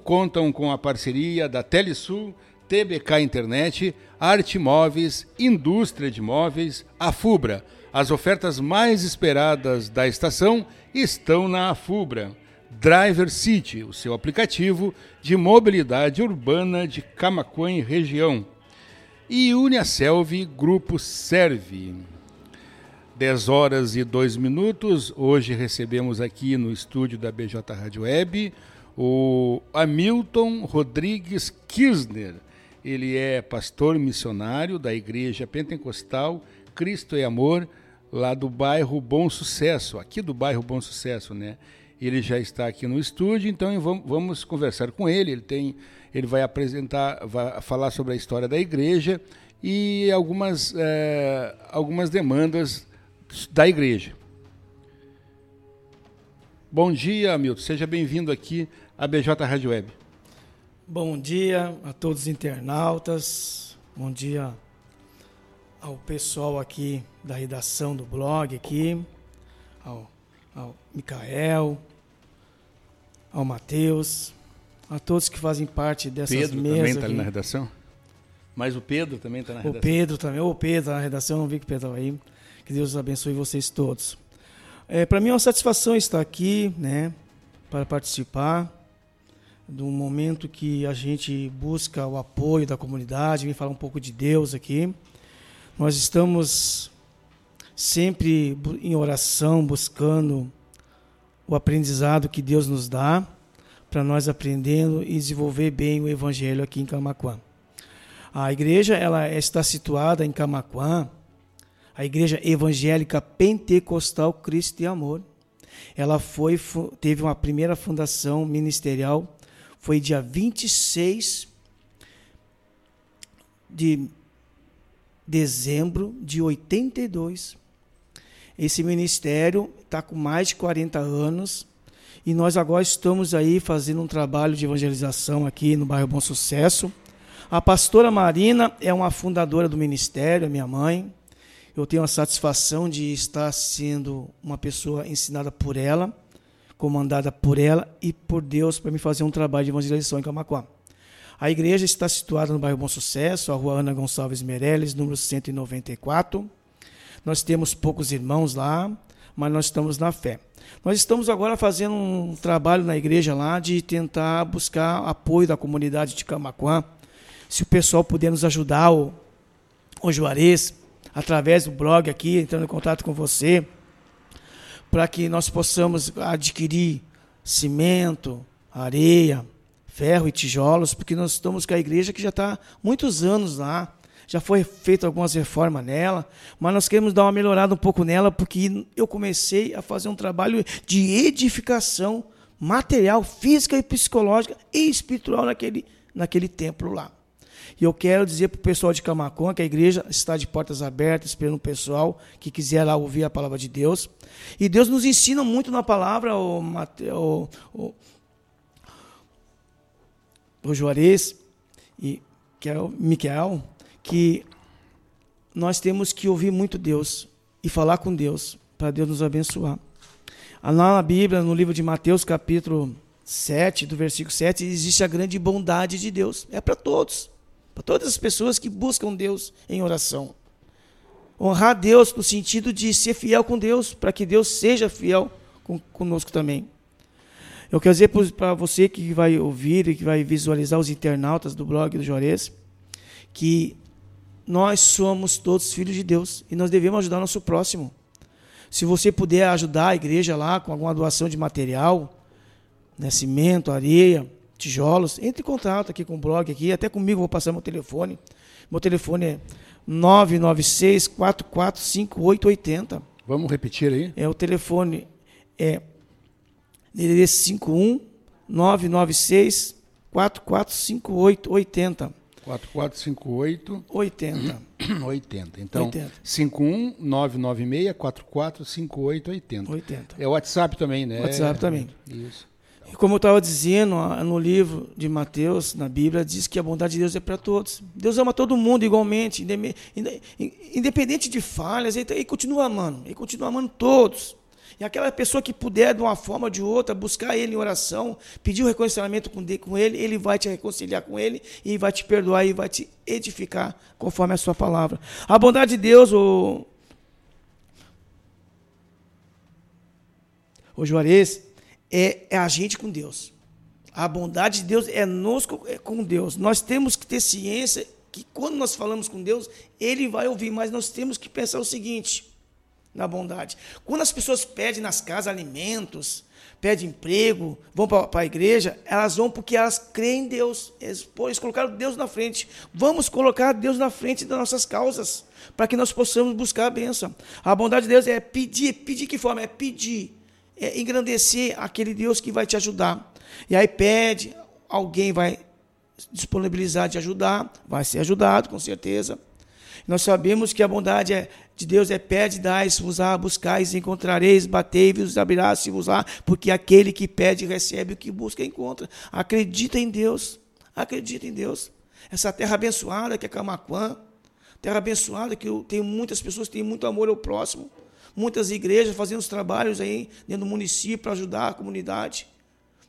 contam com a parceria da Telesul, TBK Internet, Arte Móveis, Indústria de Móveis, a Fubra. As ofertas mais esperadas da estação estão na Afubra. Driver City, o seu aplicativo de mobilidade urbana de Camacuã e região. E Uniaselv Grupo Serve. 10 horas e 2 minutos. Hoje recebemos aqui no estúdio da BJ Rádio Web o Hamilton Rodrigues Kirchner. Ele é pastor missionário da Igreja Pentecostal Cristo e Amor, lá do bairro Bom Sucesso, aqui do bairro Bom Sucesso, né? Ele já está aqui no estúdio, então vamos, conversar com ele. Ele tem, ele vai apresentar, vai falar sobre a história da igreja e algumas, é, algumas demandas da igreja. Bom dia, Hamilton. Seja bem-vindo aqui à BJ Rádio Web. Bom dia a todos os internautas. Bom dia ao pessoal aqui da redação do blog aqui, ao, ao Micael, ao Matheus, a todos que fazem parte dessas Pedro mesas. também está ali na redação? Mas o Pedro também está na O redação. Pedro também, o Pedro tá na redação, não vi que o Pedro estava aí. Que Deus abençoe vocês todos. É, para mim é uma satisfação estar aqui, né, para participar um momento que a gente busca o apoio da comunidade, vem falar um pouco de Deus aqui. Nós estamos sempre em oração, buscando o aprendizado que Deus nos dá, para nós aprendendo e desenvolver bem o evangelho aqui em Camaquã. A igreja ela está situada em Camaquã, a igreja evangélica pentecostal Cristo e Amor. Ela foi teve uma primeira fundação ministerial, foi dia 26 de dezembro de 82. Esse ministério está com mais de 40 anos e nós agora estamos aí fazendo um trabalho de evangelização aqui no bairro Bom Sucesso. A pastora Marina é uma fundadora do ministério, é minha mãe. Eu tenho a satisfação de estar sendo uma pessoa ensinada por ela, comandada por ela e por Deus para me fazer um trabalho de evangelização em Camaquã. A igreja está situada no bairro Bom Sucesso, a rua Ana Gonçalves Meirelles, número 194. Nós temos poucos irmãos lá, mas nós estamos na fé. Nós estamos agora fazendo um trabalho na igreja lá de tentar buscar apoio da comunidade de Camaquã. Se o pessoal puder nos ajudar, o, o Juarez, através do blog aqui, entrando em contato com você, para que nós possamos adquirir cimento, areia, ferro e tijolos, porque nós estamos com a igreja que já está muitos anos lá, já foi feita algumas reformas nela, mas nós queremos dar uma melhorada um pouco nela, porque eu comecei a fazer um trabalho de edificação material, física e psicológica e espiritual naquele, naquele templo lá. E eu quero dizer para o pessoal de Camacon que a igreja está de portas abertas, esperando o pessoal que quiser lá ouvir a palavra de Deus. E Deus nos ensina muito na palavra, o, Mate, o, o, o Juarez e que é o Miquel, que nós temos que ouvir muito Deus e falar com Deus para Deus nos abençoar. Lá na Bíblia, no livro de Mateus, capítulo 7, do versículo 7, existe a grande bondade de Deus. É para todos. Para todas as pessoas que buscam Deus em oração. Honrar Deus no sentido de ser fiel com Deus, para que Deus seja fiel com, conosco também. Eu quero dizer para você que vai ouvir e que vai visualizar os internautas do blog do Juarez, que nós somos todos filhos de Deus e nós devemos ajudar nosso próximo. Se você puder ajudar a igreja lá com alguma doação de material, né, cimento, areia, tijolos, entre em contato aqui com o blog aqui, até comigo vou passar meu telefone. Meu telefone é 996 445880. Vamos repetir aí? É o telefone é DDD 51 996 445880. 4458 80. 80. Então, 80. 51 996 44 5880. 80. É o WhatsApp também, né? WhatsApp também. Isso. E como eu estava dizendo, ó, no livro de Mateus, na Bíblia, diz que a bondade de Deus é para todos. Deus ama todo mundo igualmente, independente de falhas, ele, ele continua amando, ele continua amando todos. E aquela pessoa que puder, de uma forma ou de outra, buscar ele em oração, pedir o reconciliamento com ele, ele vai te reconciliar com ele e vai te perdoar e vai te edificar conforme a sua palavra. A bondade de Deus, o, o Juarez, é, é a gente com Deus. A bondade de Deus é nós é com Deus. Nós temos que ter ciência que quando nós falamos com Deus, Ele vai ouvir, mas nós temos que pensar o seguinte: na bondade. Quando as pessoas pedem nas casas alimentos, pedem emprego, vão para a igreja, elas vão porque elas creem em Deus. Eles, eles colocaram Deus na frente. Vamos colocar Deus na frente das nossas causas, para que nós possamos buscar a bênção. A bondade de Deus é pedir, pedir que forma? É pedir, é engrandecer aquele Deus que vai te ajudar. E aí pede, alguém vai disponibilizar de ajudar, vai ser ajudado, com certeza. Nós sabemos que a bondade é, de Deus é pede, dai-se-vos-á, buscais, encontrareis, batei-vos, abrirá-se-vos-á, porque aquele que pede recebe, o que busca encontra. Acredita em Deus, acredita em Deus. Essa terra abençoada que é Camaquã, terra abençoada que eu tenho muitas pessoas que têm muito amor ao próximo, muitas igrejas fazendo os trabalhos aí dentro do município para ajudar a comunidade.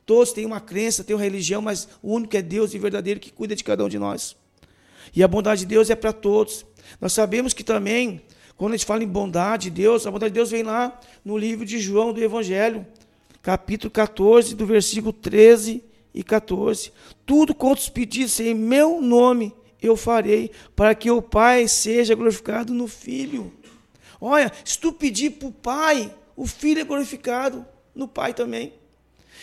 Todos têm uma crença, têm uma religião, mas o único é Deus e verdadeiro que cuida de cada um de nós. E a bondade de Deus é para todos. Nós sabemos que também, quando a gente fala em bondade de Deus, a bondade de Deus vem lá no livro de João do Evangelho, capítulo 14, do versículo 13 e 14. Tudo quanto pedisse em meu nome eu farei, para que o Pai seja glorificado no Filho. Olha, se tu pedir para o Pai, o Filho é glorificado no Pai também.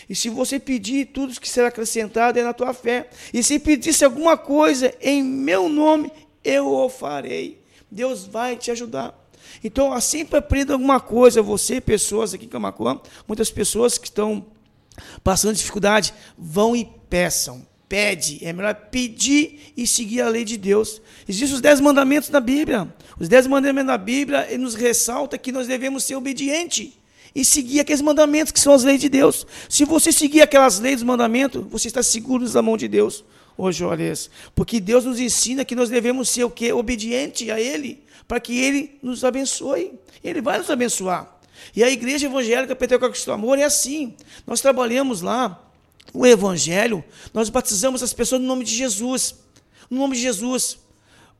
E se você pedir, tudo que será acrescentado é na tua fé. E se pedisse alguma coisa em meu nome, eu o farei. Deus vai te ajudar. Então, sempre aprenda alguma coisa, você, pessoas aqui em Camacuã, muitas pessoas que estão passando dificuldade, vão e peçam. Pede, é melhor pedir e seguir a lei de Deus. Existem os dez mandamentos na Bíblia. Os dez mandamentos na Bíblia nos ressalta que nós devemos ser obedientes e seguir aqueles mandamentos que são as leis de Deus. Se você seguir aquelas leis dos mandamentos, você está seguro da mão de Deus hoje, olha Porque Deus nos ensina que nós devemos ser o quê? Obediente a Ele, para que Ele nos abençoe. Ele vai nos abençoar. E a igreja evangélica Pentecostal do Amor é assim. Nós trabalhamos lá o evangelho, nós batizamos as pessoas no nome de Jesus. No nome de Jesus.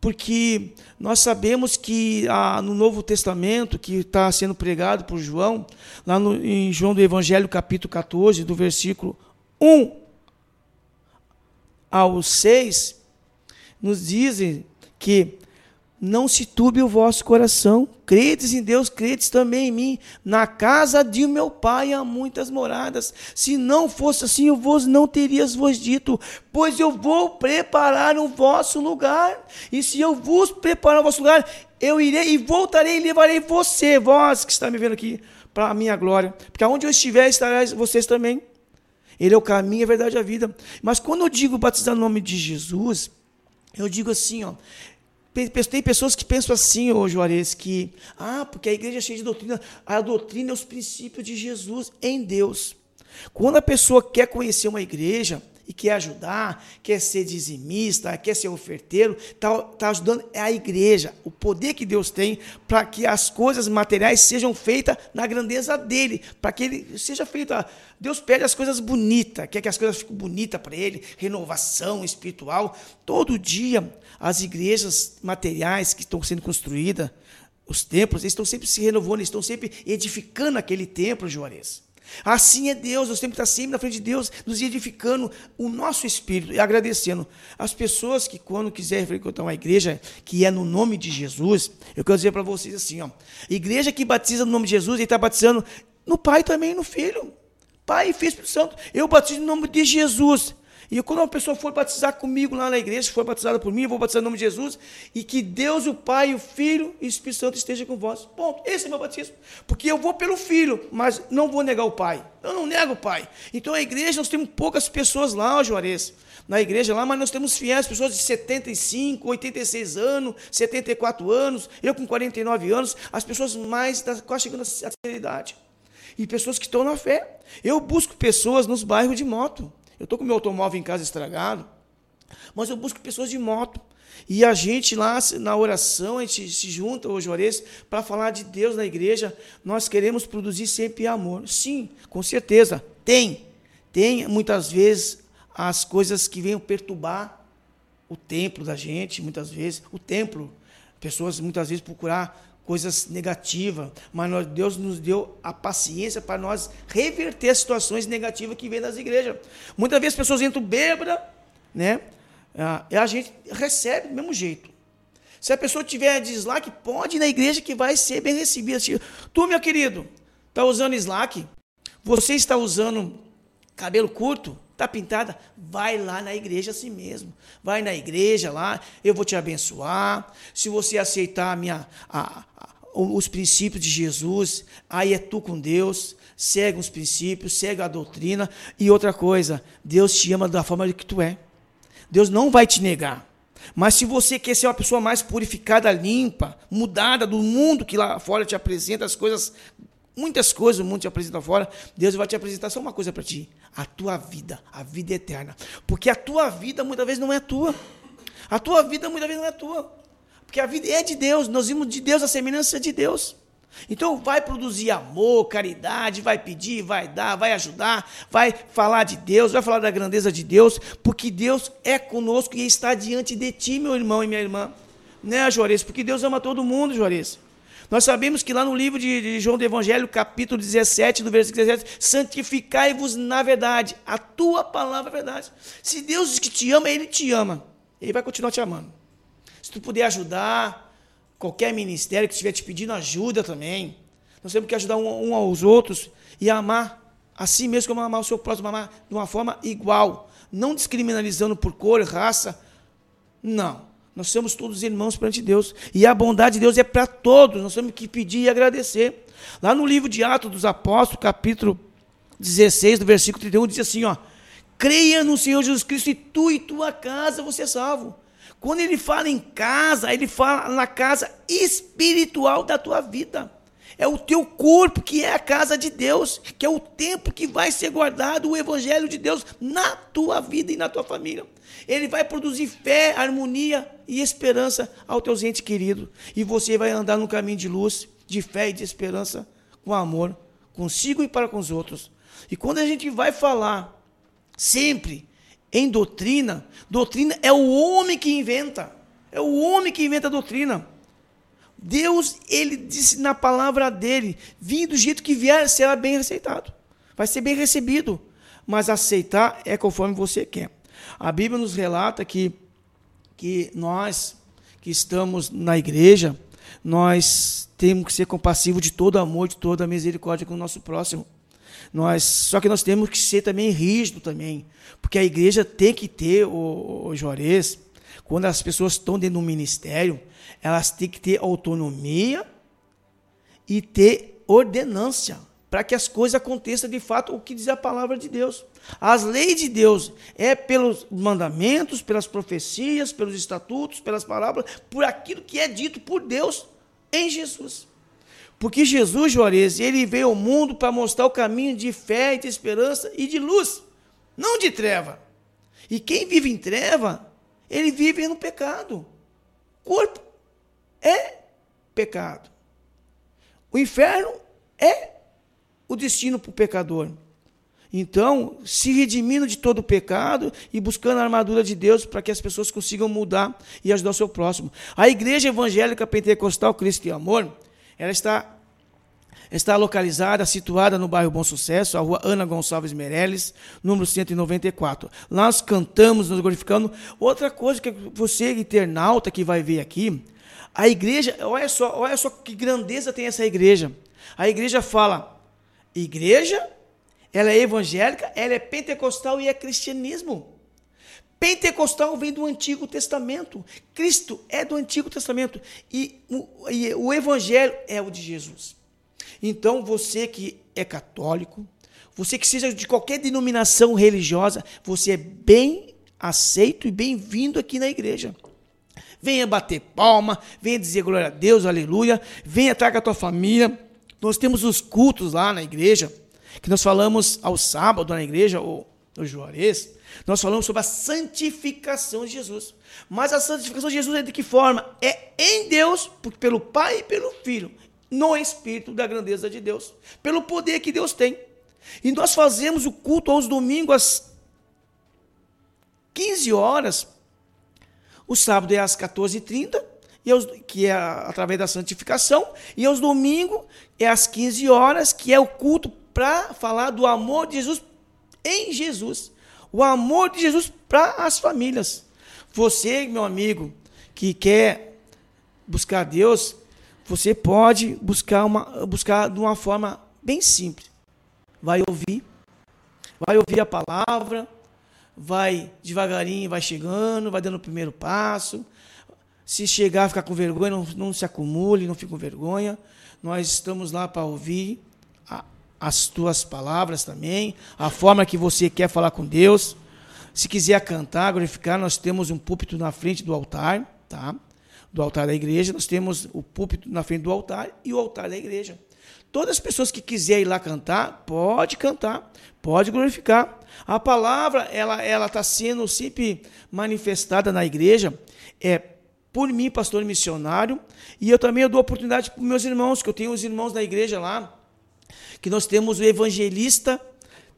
Porque nós sabemos que ah, no Novo Testamento, que está sendo pregado por João, lá no, em João do Evangelho, capítulo 14, do versículo 1 ao 6, nos dizem que não se turbe o vosso coração, credes em Deus, credes também em mim. Na casa de meu pai há muitas moradas. Se não fosse assim, eu vos não terias vos dito, pois eu vou preparar o vosso lugar. E se eu vos preparar o vosso lugar, eu irei e voltarei e levarei você, vós que está me vendo aqui, para a minha glória. Porque aonde eu estiver, estarão vocês também. Ele é o caminho, a verdade e a vida. Mas quando eu digo batizar no nome de Jesus, eu digo assim, ó. Tem pessoas que pensam assim, ô Juarez, que, ah, porque a igreja é cheia de doutrina. A doutrina é os princípios de Jesus em Deus. Quando a pessoa quer conhecer uma igreja, e quer ajudar, quer ser dizimista, quer ser oferteiro, está tá ajudando é a igreja, o poder que Deus tem para que as coisas materiais sejam feitas na grandeza dele, para que ele seja feito. Deus pede as coisas bonitas, quer que as coisas fiquem bonitas para ele, renovação espiritual. Todo dia, as igrejas materiais que estão sendo construídas, os templos, eles estão sempre se renovando, eles estão sempre edificando aquele templo, Juarez. Assim é Deus, nós temos que estar sempre na frente de Deus, nos edificando o nosso espírito e agradecendo. As pessoas que, quando quiserem frequentar uma igreja que é no nome de Jesus, eu quero dizer para vocês assim: ó, igreja que batiza no nome de Jesus, ele está batizando no Pai também no Filho. Pai e Filho Espírito Santo. Eu batizo no nome de Jesus. E quando uma pessoa for batizar comigo lá na igreja, for batizada por mim, eu vou batizar no nome de Jesus, e que Deus, o Pai, o Filho e o Espírito Santo esteja com vós. Ponto. Esse é meu batismo. Porque eu vou pelo Filho, mas não vou negar o Pai. Eu não nego o Pai. Então a igreja, nós temos poucas pessoas lá, Juarez, na igreja lá, mas nós temos fiéis, pessoas de 75, 86 anos, 74 anos, eu com 49 anos, as pessoas mais, quase chegando à idade. E pessoas que estão na fé. Eu busco pessoas nos bairros de moto. Eu estou com meu automóvel em casa estragado. mas eu busco pessoas de moto. E a gente lá na oração, a gente se junta, o Juarez, para falar de Deus na igreja. Nós queremos produzir sempre amor. Sim, com certeza. Tem. Tem muitas vezes as coisas que venham perturbar o templo da gente, muitas vezes. O templo. Pessoas muitas vezes procurar coisas negativas, mas Deus nos deu a paciência para nós reverter as situações negativas que vêm das igrejas. Muitas vezes as pessoas entram bêbadas, né? Ah, e a gente recebe do mesmo jeito. Se a pessoa tiver dislike, pode ir na igreja que vai ser bem recebida. Tu, meu querido, está usando slack? Você está usando cabelo curto? Está pintada? Vai lá na igreja assim mesmo. Vai na igreja lá, eu vou te abençoar. Se você aceitar a minha, a, a, os princípios de Jesus, aí é tu com Deus. Segue os princípios, segue a doutrina. E outra coisa, Deus te ama da forma que tu é. Deus não vai te negar. Mas se você quer ser uma pessoa mais purificada, limpa, mudada do mundo que lá fora te apresenta as coisas, muitas coisas o mundo te apresenta fora, Deus vai te apresentar só uma coisa para ti: a tua vida, a vida eterna. Porque a tua vida muitas vezes não é tua. A tua vida muitas vezes não é tua. Porque a vida é de Deus, nós vimos de Deus a semelhança de Deus. Então vai produzir amor, caridade, vai pedir, vai dar, vai ajudar, vai falar de Deus, vai falar da grandeza de Deus, porque Deus é conosco e está diante de ti, meu irmão e minha irmã. Né, Juarez? Porque Deus ama todo mundo, Juarez. Nós sabemos que lá no livro de, de João do Evangelho, capítulo 17, do versículo 17, santificai-vos na verdade. A tua palavra é verdade. Se Deus diz que te ama, Ele te ama. Ele vai continuar te amando. Se tu puder ajudar, qualquer ministério que estiver te pedindo ajuda também. Nós temos que ajudar um, um aos outros e amar assim mesmo como amar o seu próximo, amar de uma forma igual, não descriminalizando por cor, raça. Não. Nós somos todos irmãos perante Deus. E a bondade de Deus é para todos. Nós temos que pedir e agradecer. Lá no livro de Atos dos Apóstolos, capítulo 16, do versículo 31, diz assim: ó, creia no Senhor Jesus Cristo e tu e tua casa você é salvo. Quando ele fala em casa, ele fala na casa espiritual da tua vida. É o teu corpo que é a casa de Deus, que é o tempo que vai ser guardado o evangelho de Deus na tua vida e na tua família. Ele vai produzir fé, harmonia e esperança ao teu ente querido. E você vai andar no caminho de luz, de fé e de esperança, com amor, consigo e para com os outros. E quando a gente vai falar sempre em doutrina, doutrina é o homem que inventa. É o homem que inventa a doutrina. Deus, ele disse na palavra dele: vim do jeito que vier, será bem aceitado. Vai ser bem recebido. Mas aceitar é conforme você quer. A Bíblia nos relata que, que nós que estamos na igreja, nós temos que ser compassivos de todo amor, de toda misericórdia com o nosso próximo. Nós, só que nós temos que ser também rígido também, porque a igreja tem que ter o, o Juarez, quando as pessoas estão dentro do ministério, elas têm que ter autonomia e ter ordenância para que as coisas aconteçam de fato o que diz a palavra de Deus. As leis de Deus é pelos mandamentos, pelas profecias, pelos estatutos, pelas palavras, por aquilo que é dito por Deus em Jesus. Porque Jesus, Juarez, ele veio ao mundo para mostrar o caminho de fé, de esperança e de luz, não de treva. E quem vive em treva, ele vive no pecado. Corpo é pecado. O inferno é o destino para o pecador. Então, se redimindo de todo o pecado e buscando a armadura de Deus para que as pessoas consigam mudar e ajudar o seu próximo. A Igreja Evangélica Pentecostal Cristo e Amor, ela está, está localizada, situada no bairro Bom Sucesso, a rua Ana Gonçalves Meirelles, número 194. Lá nós cantamos, nos glorificando. Outra coisa que você, internauta, que vai ver aqui, a igreja, olha só, olha só que grandeza tem essa igreja. A igreja fala, igreja, ela é evangélica, ela é pentecostal e é cristianismo. Pentecostal vem do Antigo Testamento. Cristo é do Antigo Testamento. E o, e o Evangelho é o de Jesus. Então, você que é católico, você que seja de qualquer denominação religiosa, você é bem aceito e bem-vindo aqui na igreja. Venha bater palma, venha dizer glória a Deus, aleluia. Venha com a tua família. Nós temos os cultos lá na igreja, que nós falamos ao sábado na igreja, o, o Juarez Nós falamos sobre a santificação de Jesus. Mas a santificação de Jesus é de que forma? É em Deus, pelo Pai e pelo Filho, no Espírito da grandeza de Deus, pelo poder que Deus tem. E nós fazemos o culto aos domingos às 15 horas, o sábado é às 14h30, que é através da santificação, e aos domingos é às 15 horas, que é o culto para falar do amor de Jesus em Jesus. O amor de Jesus para as famílias. Você, meu amigo, que quer buscar Deus, você pode buscar, uma, buscar de uma forma bem simples. Vai ouvir, vai ouvir a palavra, vai devagarinho, vai chegando, vai dando o primeiro passo. Se chegar ficar com vergonha, não, não se acumule, não fique com vergonha. Nós estamos lá para ouvir as tuas palavras também, a forma que você quer falar com Deus. Se quiser cantar, glorificar, nós temos um púlpito na frente do altar, tá? Do altar da igreja, nós temos o púlpito na frente do altar e o altar da igreja. Todas as pessoas que quiserem ir lá cantar, pode cantar, pode glorificar. A palavra, ela ela está sendo sempre manifestada na igreja, é por mim, pastor missionário, e eu também eu dou oportunidade para meus irmãos, que eu tenho os irmãos da igreja lá, que nós temos o evangelista,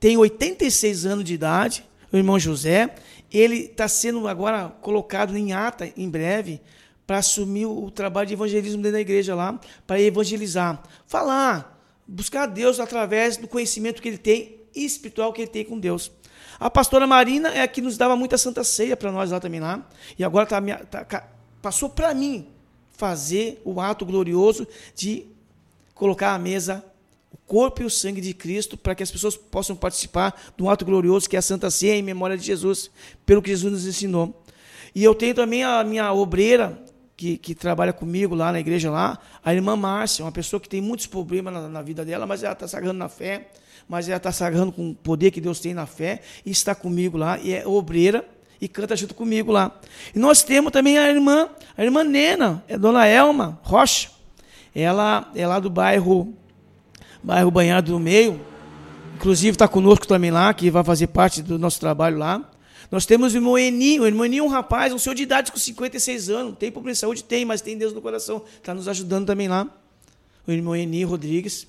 tem 86 anos de idade, o irmão José, ele está sendo agora colocado em ata em breve para assumir o trabalho de evangelismo dentro da igreja lá, para evangelizar, falar, buscar Deus através do conhecimento que ele tem espiritual que ele tem com Deus. A pastora Marina é a que nos dava muita santa ceia para nós lá também lá, e agora tá, tá passou para mim fazer o ato glorioso de colocar à mesa corpo e o sangue de Cristo para que as pessoas possam participar do ato glorioso que é a Santa Ceia em memória de Jesus, pelo que Jesus nos ensinou. E eu tenho também a minha obreira, que, que, trabalha comigo lá na igreja lá, a irmã Márcia, uma pessoa que tem muitos problemas na, na vida dela, mas ela está sagrando na fé, mas ela está sagrando com o poder que Deus tem na fé, e está comigo lá, e é obreira, e canta junto comigo lá. E nós temos também a irmã, a irmã Nena, é Dona Elma Rocha, ela é lá do bairro, bairro Banhado do Meio, inclusive está conosco também lá, que vai fazer parte do nosso trabalho lá. Nós temos o irmão Eni, o irmão Eni é um rapaz, um senhor de idade com 56 anos, tem problema de saúde? Tem, mas tem Deus no coração, está nos ajudando também lá. O irmão Eni Rodrigues.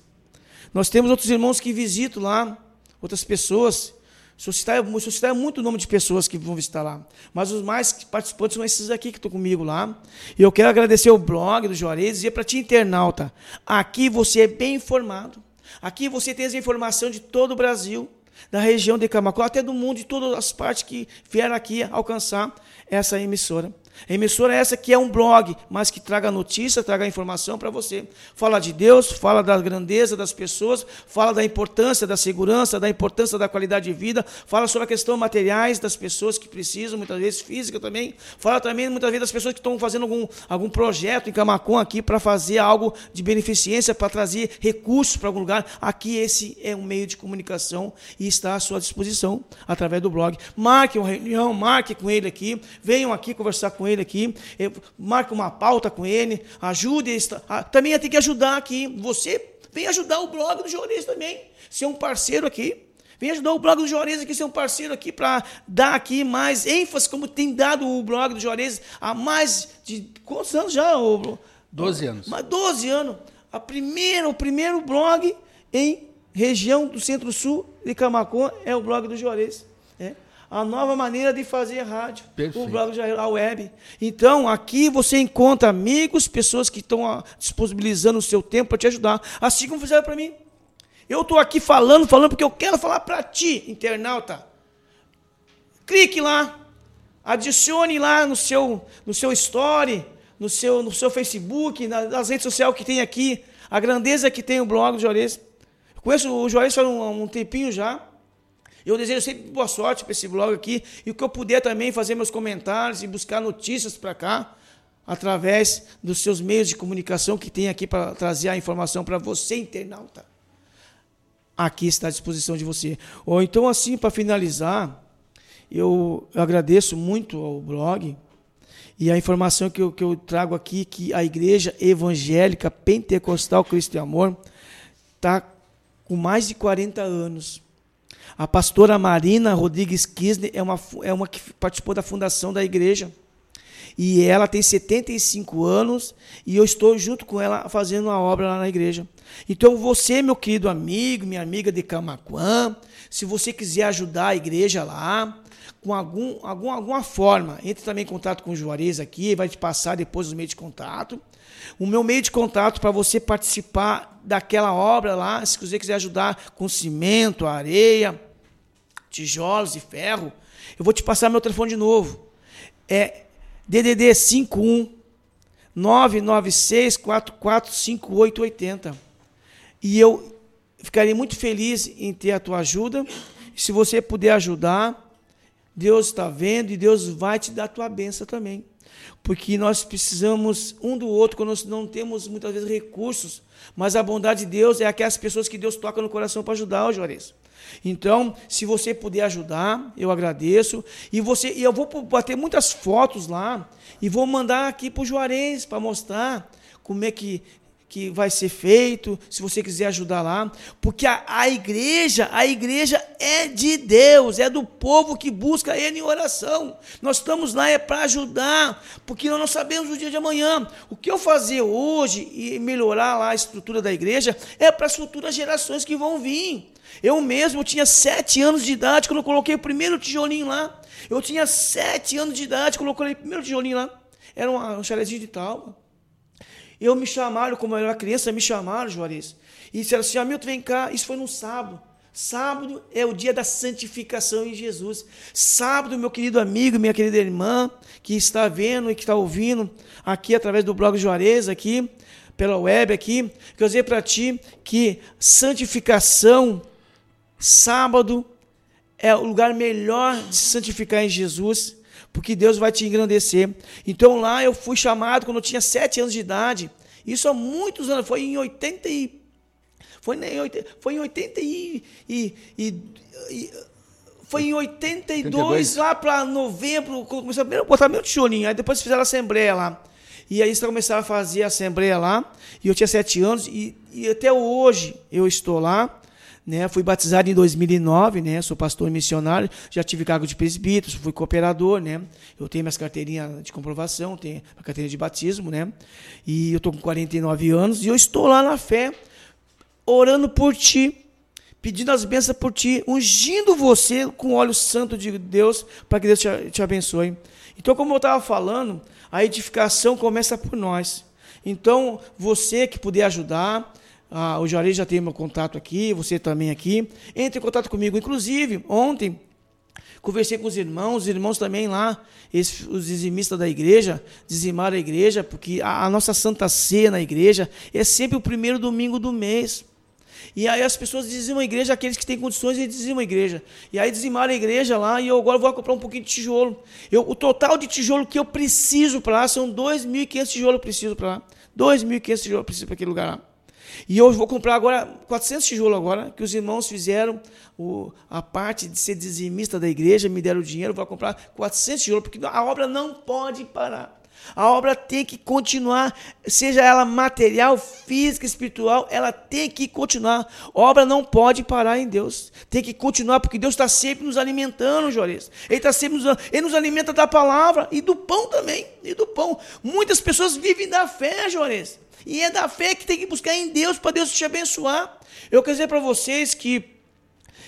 Nós temos outros irmãos que visitam lá, outras pessoas. Se eu citar muito o nome de pessoas que vão visitar lá. Mas os mais participantes são esses aqui que estão comigo lá. E eu quero agradecer o blog do Juarez e dizer para ti, internauta, aqui você é bem informado. Aqui você tem as informações de todo o Brasil da região de Camacuã, até do mundo, de todas as partes que vieram aqui alcançar essa emissora. Emissora é essa que é um blog, mas que traga notícia, traga informação para você. Fala de Deus, fala da grandeza das pessoas, fala da importância da segurança, da importância da qualidade de vida, fala sobre a questão materiais das pessoas que precisam, muitas vezes física também. Fala também, muitas vezes, das pessoas que estão fazendo algum, algum projeto em Camacon aqui para fazer algo de beneficência, para trazer recursos para algum lugar. Aqui esse é um meio de comunicação e está à sua disposição através do blog. Marque uma reunião, marque com ele aqui, venham aqui conversar com ele aqui, marque uma pauta com ele, ajude. Também tem que ajudar aqui. Você vem ajudar o blog do Juarez também, ser um parceiro aqui. Vem ajudar o blog do Juarez aqui, ser um parceiro aqui para dar aqui mais ênfase, como tem dado o blog do Juarez há mais de quantos anos já? O, 12 anos. Mas 12 anos. A primeira, o primeiro blog em região do Centro-Sul de Camacô é o blog do Juarez a nova maneira de fazer rádio, Perfeito. o blog a web. Então, aqui você encontra amigos, pessoas que estão ah, disponibilizando o seu tempo para te ajudar, assim como fizeram para mim. Eu estou aqui falando, falando porque eu quero falar para ti, internauta. Clique lá, adicione lá no seu, no seu story, no seu, no seu Facebook, nas redes sociais que tem aqui, a grandeza que tem o blog do Juarez. conheço o Juarez faz um, um tempinho já. Eu desejo sempre boa sorte para esse blog aqui e o que eu puder também fazer meus comentários e buscar notícias para cá através dos seus meios de comunicação que tem aqui para trazer a informação para você, internauta. Aqui está à disposição de você. Ou então, assim, para finalizar, eu, agradeço muito ao blog e a informação que eu, que eu trago aqui, que a Igreja Evangélica Pentecostal Cristo e Amor está com mais de 40 anos A pastora Marina Rodrigues Kisner é uma, é uma que participou da fundação da igreja. E ela tem 75 anos e eu estou junto com ela fazendo uma obra lá na igreja. Então, você, meu querido amigo, minha amiga de Camaquã, se você quiser ajudar a igreja lá, com algum, algum, alguma forma, entre também em contato com o Juarez aqui, vai te passar depois os meios de contato. O meu meio de contato para você participar daquela obra lá, se você quiser ajudar com cimento, areia, tijolos e ferro, eu vou te passar meu telefone de novo. É DDD 51 996 445880. E eu ficaria muito feliz em ter a tua ajuda. Se você puder ajudar, Deus está vendo e Deus vai te dar a tua benção também. Porque nós precisamos um do outro quando nós não temos muitas vezes recursos. Mas a bondade de Deus é aquelas pessoas que Deus toca no coração para ajudar, ó Juarez. Então, se você puder ajudar, eu agradeço. E você, e eu vou bater muitas fotos lá e vou mandar aqui para o Juarez para mostrar como é que que vai ser feito, se você quiser ajudar lá, porque a, a igreja, a igreja é de Deus, é do povo que busca Ele em oração. Nós estamos lá é para ajudar, porque nós não sabemos o dia de amanhã. O que eu fazer hoje e melhorar lá a estrutura da igreja é para as futuras gerações que vão vir. Eu mesmo tinha sete anos de idade quando eu coloquei o primeiro tijolinho lá. Eu tinha sete anos de idade quando eu coloquei o primeiro tijolinho lá. Era um, chalezinho de tal. Eu me chamaram, como eu era criança, me chamaram, Juarez. E disseram assim: Hamilton, vem cá. Isso foi no sábado. Sábado é o dia da santificação em Jesus. Sábado, meu querido amigo, minha querida irmã, que está vendo e que está ouvindo aqui através do blog Juarez, aqui, pela web aqui, que eu dizer para ti que santificação, sábado, é o lugar melhor de se santificar em Jesus porque Deus vai te engrandecer. Então lá eu fui chamado quando eu tinha sete anos de idade. Isso há muitos anos, foi em 80 e foi em, foi em 80 e, e, e, foi em 82, 82. lá para novembro, começaram a botar meu tijolinho, aí depois fizeram a assembleia lá. E aí eles começaram a fazer a assembleia lá, e eu tinha sete anos, e, e até hoje eu estou lá. Né? Fui batizado em 2009, né? Sou pastor missionário, já tive cargo de presbítero, fui cooperador, né? Eu tenho minhas carteirinhas de comprovação, tenho a carteira de batismo, né? E eu estou com 49 anos e eu estou lá na fé, orando por ti, pedindo as bênçãos por ti, ungindo você com o óleo santo de Deus, para que Deus te, te abençoe. Então, como eu estava falando, a edificação começa por nós. Então, você que puder ajudar, ah, o Juarez já tem meu contato aqui, você também aqui. Entre em contato comigo. Inclusive, ontem, conversei com os irmãos, os irmãos também lá, esses, os dizimistas da igreja, dizimaram a igreja, porque a, a nossa Santa Ceia na igreja é sempre o primeiro domingo do mês. E aí as pessoas dizimam a igreja, aqueles que têm condições, eles dizimam a igreja. E aí dizimaram a igreja lá, e eu agora vou comprar um pouquinho de tijolo. Eu, o total de tijolo que eu preciso para lá são 2.500 tijolos eu preciso para lá. 2.500 tijolos eu preciso para aquele lugar lá. E eu vou comprar agora 400 tijolos agora, que os irmãos fizeram o, a parte de ser dizimista da igreja, me deram o dinheiro, vou comprar 400 tijolos, porque a obra não pode parar. A obra tem que continuar, seja ela material, física, espiritual, ela tem que continuar. A obra não pode parar em Deus. Tem que continuar, porque Deus está sempre nos alimentando, Juarez. Ele está sempre nos, ele nos alimenta da palavra e do pão também. E do pão. Muitas pessoas vivem da fé, Juarez. E é da fé que tem que buscar em Deus para Deus te abençoar. Eu quero dizer para vocês que,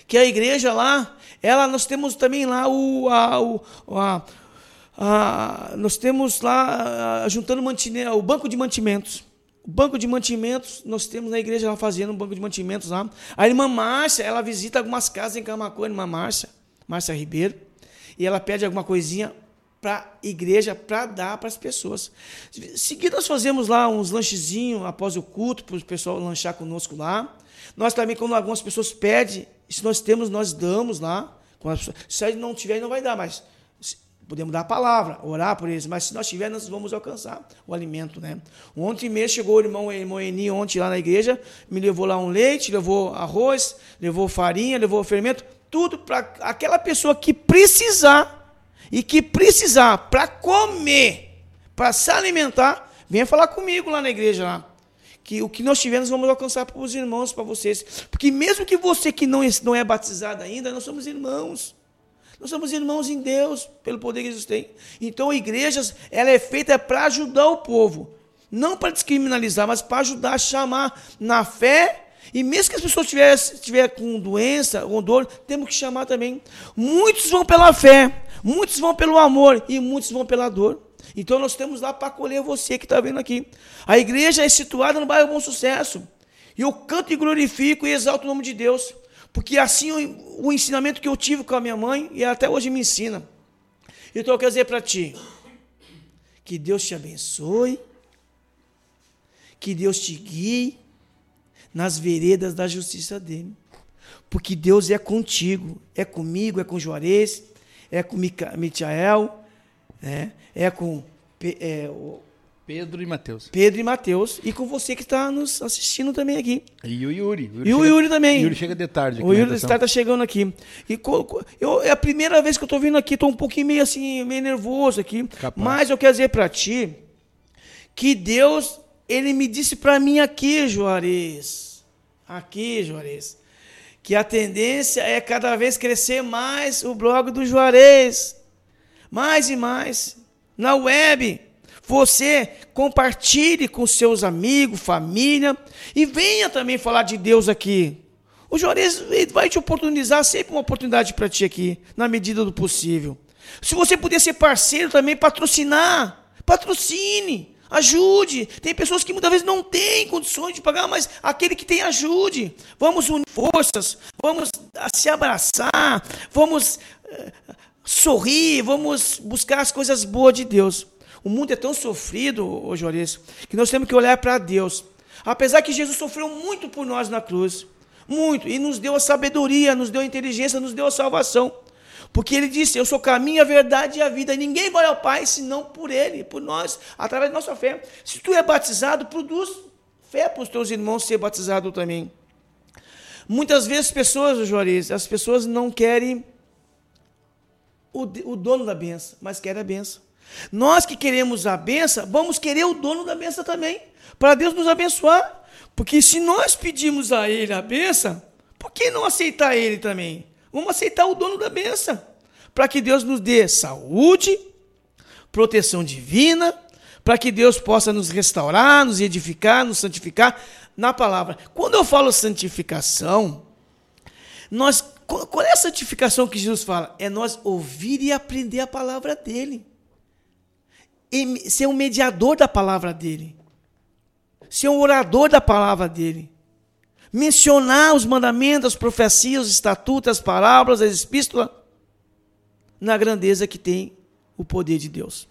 que a igreja lá, ela, nós temos também lá o, a, o, a, a, nós temos lá juntando o banco de mantimentos. O banco de mantimentos, nós temos na igreja lá fazendo um banco de mantimentos lá. A irmã Márcia, ela visita algumas casas em Camacuã, a irmã Márcia, Márcia Ribeiro, e ela pede alguma coisinha, para a igreja, para dar para as pessoas. Seguido, nós fazemos lá uns lanchezinhos após o culto, para o pessoal lanchar conosco lá. Nós também, quando algumas pessoas pedem, se nós temos, nós damos lá. Se não tiver, não vai dar, mas podemos dar a palavra, orar por eles, mas se nós tivermos, nós vamos alcançar o alimento, né? Ontem mesmo chegou o irmão Moeni ontem lá na igreja, me levou lá um leite, levou arroz, levou farinha, levou fermento, tudo para aquela pessoa que precisar e que precisar para comer, para se alimentar, venha falar comigo lá na igreja lá. que o que nós tivermos vamos alcançar para os irmãos, para vocês. Porque mesmo que você que não, não é batizado ainda, nós somos irmãos. Nós somos irmãos em Deus, pelo poder que Jesus tem. Então, a igreja, ela é feita para ajudar o povo. Não para descriminalizar, mas para ajudar a chamar na fé. E mesmo que as pessoas estiverem tiver com doença, com dor, temos que chamar também. Muitos vão pela fé, muitos vão pelo amor e muitos vão pela dor. Então nós temos lá para acolher você que está vendo aqui. A igreja é situada no bairro Bom Sucesso. E eu canto e glorifico e exalto o nome de Deus. Porque assim o, o ensinamento que eu tive com a minha mãe, e até hoje me ensina. Então eu quero dizer para ti: que Deus te abençoe, que Deus te guie nas veredas da justiça dele. Porque Deus é contigo, é comigo, é com Juarez, é com Micael, né? é com é, o Pedro e Mateus. Pedro e Mateus. E com você que está nos assistindo também aqui. E o Yuri. O Yuri e o Yuri também. O Yuri chega de tarde. o Yuri de tarde está chegando aqui. E eu, é a primeira vez que eu estou vindo aqui, estou um pouquinho meio assim, meio nervoso aqui. Capaz. Mas eu quero dizer para ti que Deus, Ele me disse para mim aqui, Juarez. Aqui, Juarez. Que a tendência é cada vez crescer mais o blog do Juarez. Mais e mais. Na web você compartilhe com seus amigos, família e venha também falar de Deus aqui. O Juarez vai te oportunizar sempre uma oportunidade para ti aqui, na medida do possível. Se você puder ser parceiro também, patrocinar, patrocine, ajude. Tem pessoas que muitas vezes não têm condições de pagar, mas aquele que tem, ajude. Vamos unir forças, vamos se abraçar, vamos uh, sorrir, vamos buscar as coisas boas de Deus. O mundo é tão sofrido, ô Juarez, que nós temos que olhar para Deus. Apesar que Jesus sofreu muito por nós na cruz, muito, e nos deu a sabedoria, nos deu a inteligência, nos deu a salvação. Porque ele disse: Eu sou o caminho, a verdade e a vida. Ninguém vai ao Pai senão por Ele, por nós, através da nossa fé. Se tu é batizado, produz fé para os teus irmãos ser batizado também. Muitas vezes, pessoas, Juarez, as pessoas não querem o, o dono da benção, mas querem a benção. Nós que queremos a benção, vamos querer o dono da benção também, para Deus nos abençoar. Porque se nós pedimos a Ele a benção, por que não aceitar Ele também? Vamos aceitar o dono da benção, para que Deus nos dê saúde, proteção divina, para que Deus possa nos restaurar, nos edificar, nos santificar na palavra. Quando eu falo santificação, nós qual é a santificação que Jesus fala? É nós ouvir e aprender a palavra dele ser um mediador da palavra dele, ser um orador da palavra dele, mencionar os mandamentos, as profecias, os estatutos, as palavras, as epístolas, na grandeza que tem o poder de Deus.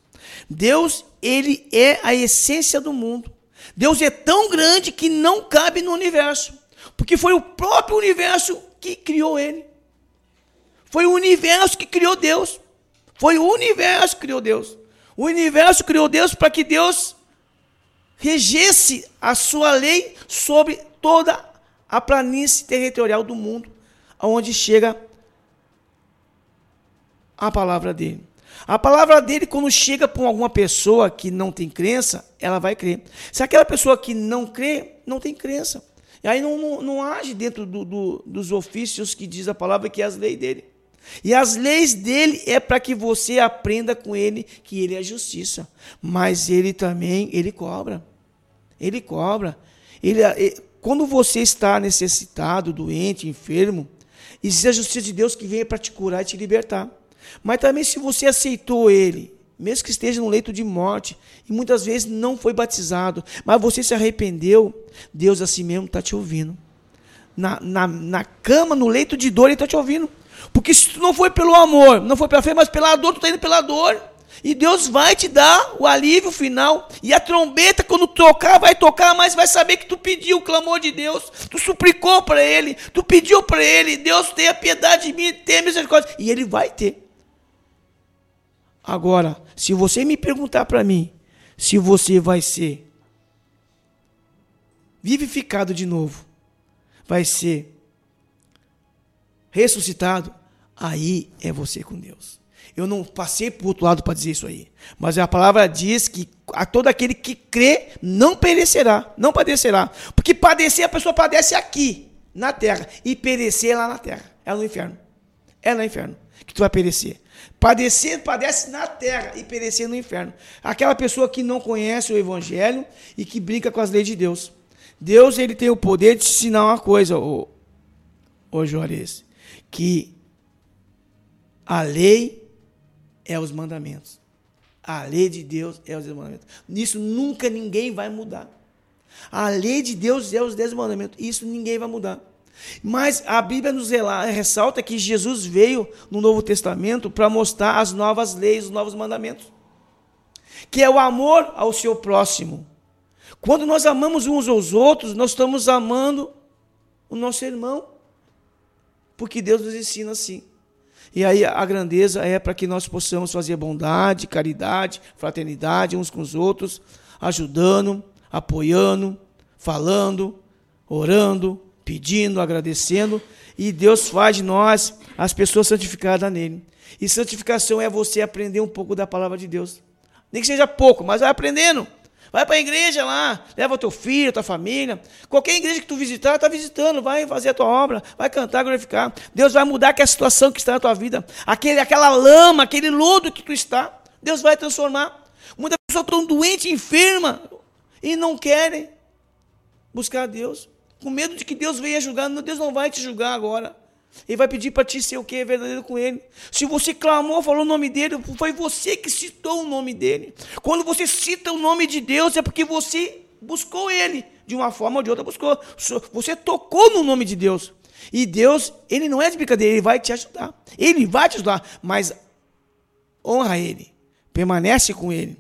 Deus, ele é a essência do mundo. Deus é tão grande que não cabe no universo, porque foi o próprio universo que criou ele. Foi o universo que criou Deus. Foi o universo que criou Deus. O universo criou Deus para que Deus regesse a sua lei sobre toda a planície territorial do mundo, aonde chega a palavra dele. A palavra dele, quando chega para alguma pessoa que não tem crença, ela vai crer. Se aquela pessoa que não crê, não tem crença. E aí não, não, não age dentro do, do, dos ofícios que diz a palavra, que é as leis dele. E as leis dele é para que você aprenda com ele que ele é justiça. Mas ele também, ele cobra. Ele cobra. Ele, quando você está necessitado, doente, enfermo, existe a justiça de Deus que vem para te curar e te libertar. Mas também se você aceitou ele, mesmo que esteja no leito de morte, e muitas vezes não foi batizado, mas você se arrependeu, Deus assim mesmo está te ouvindo. Na, na, na cama, no leito de dor, ele está te ouvindo. Porque se tu não foi pelo amor, não foi pela fé, mas pela dor, tu está indo pela dor. E Deus vai te dar o alívio final. E a trombeta, quando tocar, vai tocar, mas vai saber que tu pediu o clamor de Deus. Tu suplicou para Ele. Tu pediu para Ele. Deus tenha piedade de mim, tenha misericórdia. E Ele vai ter. Agora, se você me perguntar para mim se você vai ser vivificado de novo, vai ser ressuscitado, aí é você com Deus. Eu não passei para o outro lado para dizer isso aí. Mas a palavra diz que a todo aquele que crê não perecerá, não padecerá. Porque padecer, a pessoa padece aqui, na terra, e perecer lá na terra. É no inferno. É no inferno que tu vai perecer. Padecer, padece na terra e perecer no inferno. Aquela pessoa que não conhece o evangelho e que brinca com as leis de Deus. Deus ele tem o poder de te ensinar uma coisa, ô, ô Juarez, que a lei é os mandamentos. A lei de Deus é os dez mandamentos. Nisso nunca ninguém vai mudar. A lei de Deus é os dez mandamentos. Isso ninguém vai mudar. Mas a Bíblia nos ressalta que Jesus veio no Novo Testamento para mostrar as novas leis, os novos mandamentos. Que é o amor ao seu próximo. Quando nós amamos uns aos outros, nós estamos amando o nosso irmão. Porque Deus nos ensina assim. E aí a grandeza é para que nós possamos fazer bondade, caridade, fraternidade uns com os outros, ajudando, apoiando, falando, orando, pedindo, agradecendo, e Deus faz de nós as pessoas santificadas nele. E santificação é você aprender um pouco da palavra de Deus. Nem que seja pouco, mas vai aprendendo. Vai para a igreja lá, leva teu filho, tua família. Qualquer igreja que tu visitar, está visitando, vai fazer a tua obra, vai cantar, glorificar. Deus vai mudar aquela situação que está na tua vida. Aquele, aquela lama, aquele lodo que tu está, Deus vai transformar. Muitas pessoas estão doentes, enfermas, e não querem buscar Deus com medo de que Deus venha julgar. Deus não vai te julgar agora. Ele vai pedir para ti ser o que é verdadeiro com ele. Se você clamou, falou o nome dele, foi você que citou o nome dele. Quando você cita o nome de Deus, é porque você buscou ele. De uma forma ou de outra, buscou. Você tocou no nome de Deus. E Deus, ele não é de brincadeira, ele vai te ajudar. Ele vai te ajudar, mas honra ele. Permanece com ele.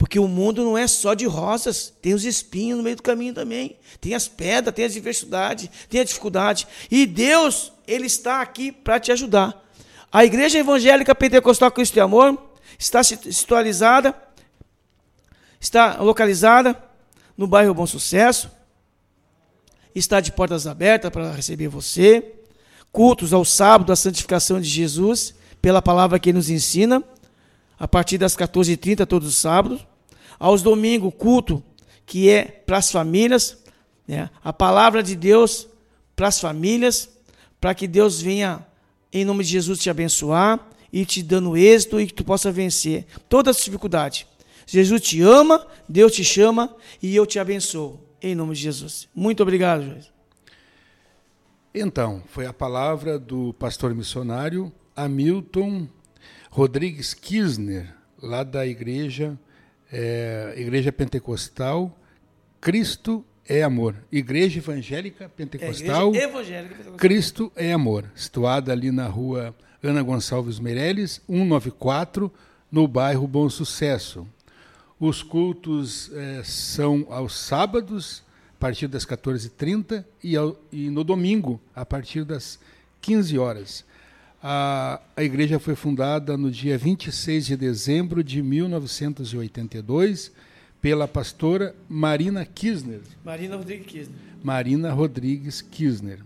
Porque o mundo não é só de rosas, tem os espinhos no meio do caminho também. Tem as pedras, tem as diversidades, tem a dificuldade. E Deus, Ele está aqui para te ajudar. A Igreja Evangélica Pentecostal Cristo e Amor está situalizada, está localizada no bairro Bom Sucesso, está de portas abertas para receber você. Cultos ao sábado, a santificação de Jesus, pela palavra que ele nos ensina, a partir das 14h30, todos os sábados aos domingos, culto que é para as famílias, né? a palavra de Deus para as famílias, para que Deus venha, em nome de Jesus, te abençoar e te dando êxito e que tu possa vencer todas as dificuldades. Jesus te ama, Deus te chama e eu te abençoo, em nome de Jesus. Muito obrigado, Joás. Então, foi a palavra do pastor missionário Hamilton Rodrigues Kisner, lá da igreja é, Igreja Pentecostal, Cristo é Amor. Igreja Evangélica Pentecostal, é, Evangélica Pentecostal. Cristo é Amor, situada ali na rua Ana Gonçalves Meirelles, 194, no bairro Bom Sucesso. Os cultos é, são aos sábados, a partir das 14h30, e, e no domingo, a partir das 15 horas. A, a igreja foi fundada no dia 26 de dezembro de 1982 pela pastora Marina Kisner. Marina Rodrigues Kisner. Marina Rodrigues Kisner.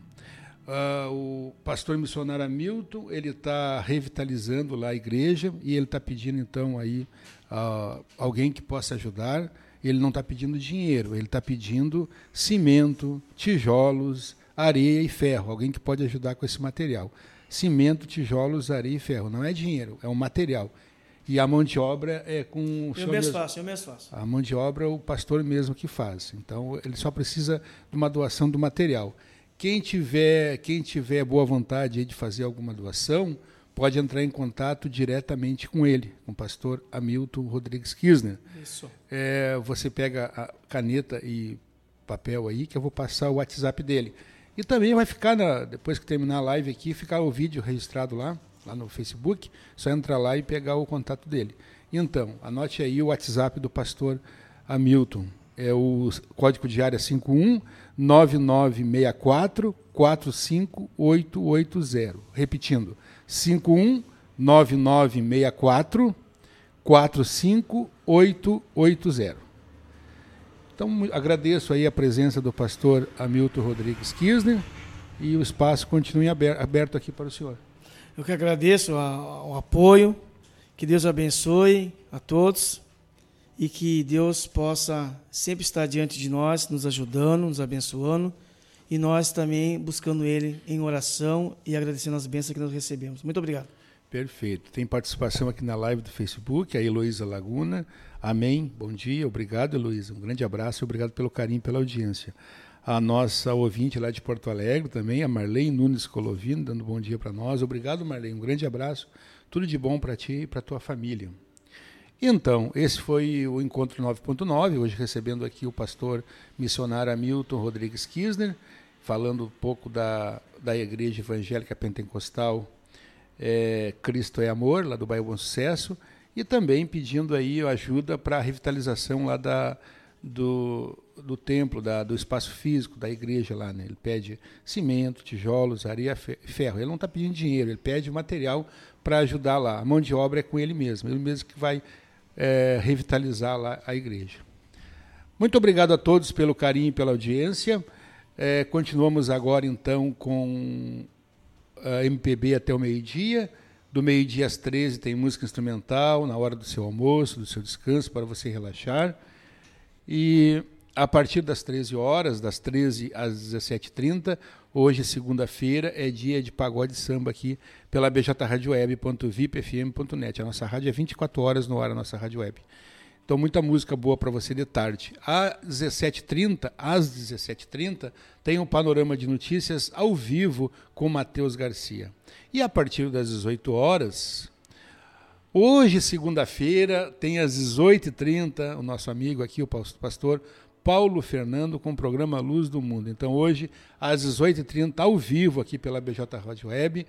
Uh, o pastor missionário Hamilton ele está revitalizando lá a igreja e ele está pedindo então aí uh, alguém que possa ajudar. Ele não está pedindo dinheiro, ele está pedindo cimento, tijolos, areia e ferro. Alguém que pode ajudar com esse material cimento, tijolos, areia e ferro. Não é dinheiro, é um material. E a mão de obra é com o Eu mesmo faço, eu mesmo faço. A mão de obra é o pastor mesmo que faz. Então ele só precisa de uma doação do material. Quem tiver, quem tiver boa vontade de fazer alguma doação, pode entrar em contato diretamente com ele, com o pastor Hamilton Rodrigues Kirchner. Isso. É, você pega a caneta e papel aí, que eu vou passar o WhatsApp dele. E também vai ficar, na, depois que terminar a live aqui, ficar o vídeo registrado lá, lá no Facebook. Só entrar lá e pegar o contato dele. Então, anote aí o WhatsApp do pastor Hamilton. É o código de área 51 9964 45880. Repetindo, 51 9964 45880. Então, agradeço aí a presença do pastor Hamilton Rodrigues Kirchner e o espaço continue aberto aqui para o senhor. Eu que agradeço o apoio, que Deus abençoe a todos e que Deus possa sempre estar diante de nós, nos ajudando, nos abençoando e nós também buscando Ele em oração e agradecendo as bênçãos que nós recebemos. Muito obrigado. Perfeito. Tem participação aqui na live do Facebook, a Heloísa Laguna. Amém. Bom dia. Obrigado, Heloísa. Um grande abraço e obrigado pelo carinho, pela audiência. A nossa ouvinte lá de Porto Alegre também, a Marlene Nunes Colovino, dando bom dia para nós. Obrigado, Marlene. Um grande abraço. Tudo de bom para ti e para tua família. Então, esse foi o encontro 9.9, hoje recebendo aqui o pastor missionário Hamilton Rodrigues Kisner, falando um pouco da, da Igreja Evangélica Pentecostal é, Cristo é Amor, lá do bairro Bom Sucesso, e também pedindo aí ajuda para a revitalização lá da, do, do templo, da, do espaço físico da igreja lá. Né? Ele pede cimento, tijolos, areia, ferro. Ele não está pedindo dinheiro, ele pede material para ajudar lá. A mão de obra é com ele mesmo, ele mesmo que vai é, revitalizar lá a igreja. Muito obrigado a todos pelo carinho e pela audiência. É, continuamos agora então com a MPB até o meio-dia. Do meio-dia às 13 tem música instrumental, na hora do seu almoço, do seu descanso, para você relaxar. E a partir das 13 horas, das 13 às 17h30, hoje, segunda-feira, é dia de pagode samba aqui pela bjradioweb.vipfm.net. A nossa rádio é 24 horas no ar, a nossa rádio web. Então, muita música boa para você de tarde. Às 17h30, às 17h30, tem um panorama de notícias ao vivo com Matheus Garcia. E a partir das 18 horas, hoje, segunda-feira, tem às 18h30, o nosso amigo aqui, o pastor Paulo Fernando, com o programa Luz do Mundo. Então, hoje, às 18h30, ao vivo, aqui pela BJ Rádio Web,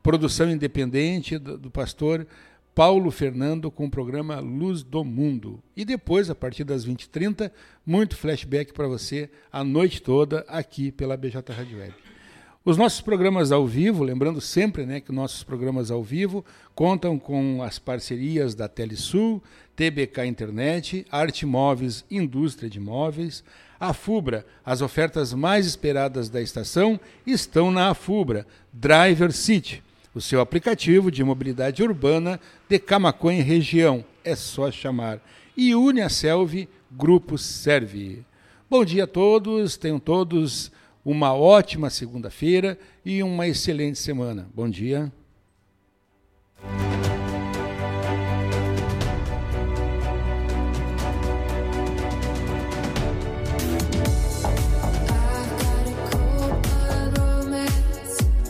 produção independente do, do pastor Paulo Fernando com o programa Luz do Mundo. E depois, a partir das 20h30, muito flashback para você a noite toda aqui pela BJ Rádio Web. Os nossos programas ao vivo, lembrando sempre né, que nossos programas ao vivo contam com as parcerias da Telesul, TBK Internet, Arte Móveis, Indústria de Móveis, a FUBRA. As ofertas mais esperadas da estação estão na FUBRA, Driver City o seu aplicativo de mobilidade urbana de Camacuã e região. É só chamar. E une a Selvi Grupo Serve. Bom dia a todos, tenham todos uma ótima segunda-feira e uma excelente semana. Bom dia.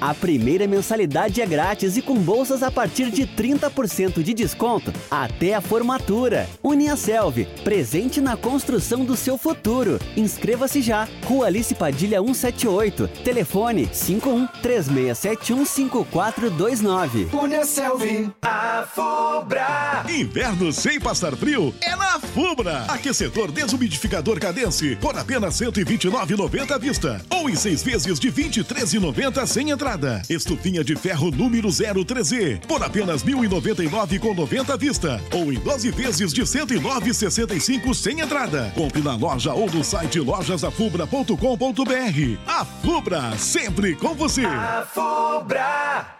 a primeira mensalidade é grátis e com bolsas a partir de 30% de desconto até a formatura. Uniaselv, presente na construção do seu futuro. Inscreva-se já. Rua Alice Padilha 178. Telefone 51 3671 5429. Uniaselv, a Fubra. Inverno sem passar frio é na Fubra. Aquecedor desumidificador Cadence por apenas 129,90 à vista ou em seis vezes de 23,90 sem entrada Estufinha de ferro número 03E por apenas 1.099 com 90 à vista ou em 12 vezes de 109,65 sem entrada. Compre na loja ou no site lojasafubra.com.br. A Fubra, sempre com você. A Fubra.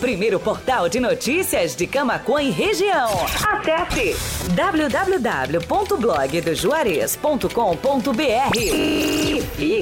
Primeiro portal de notícias de Camacuã e região. Acesse www.blogdojuarez.com.br e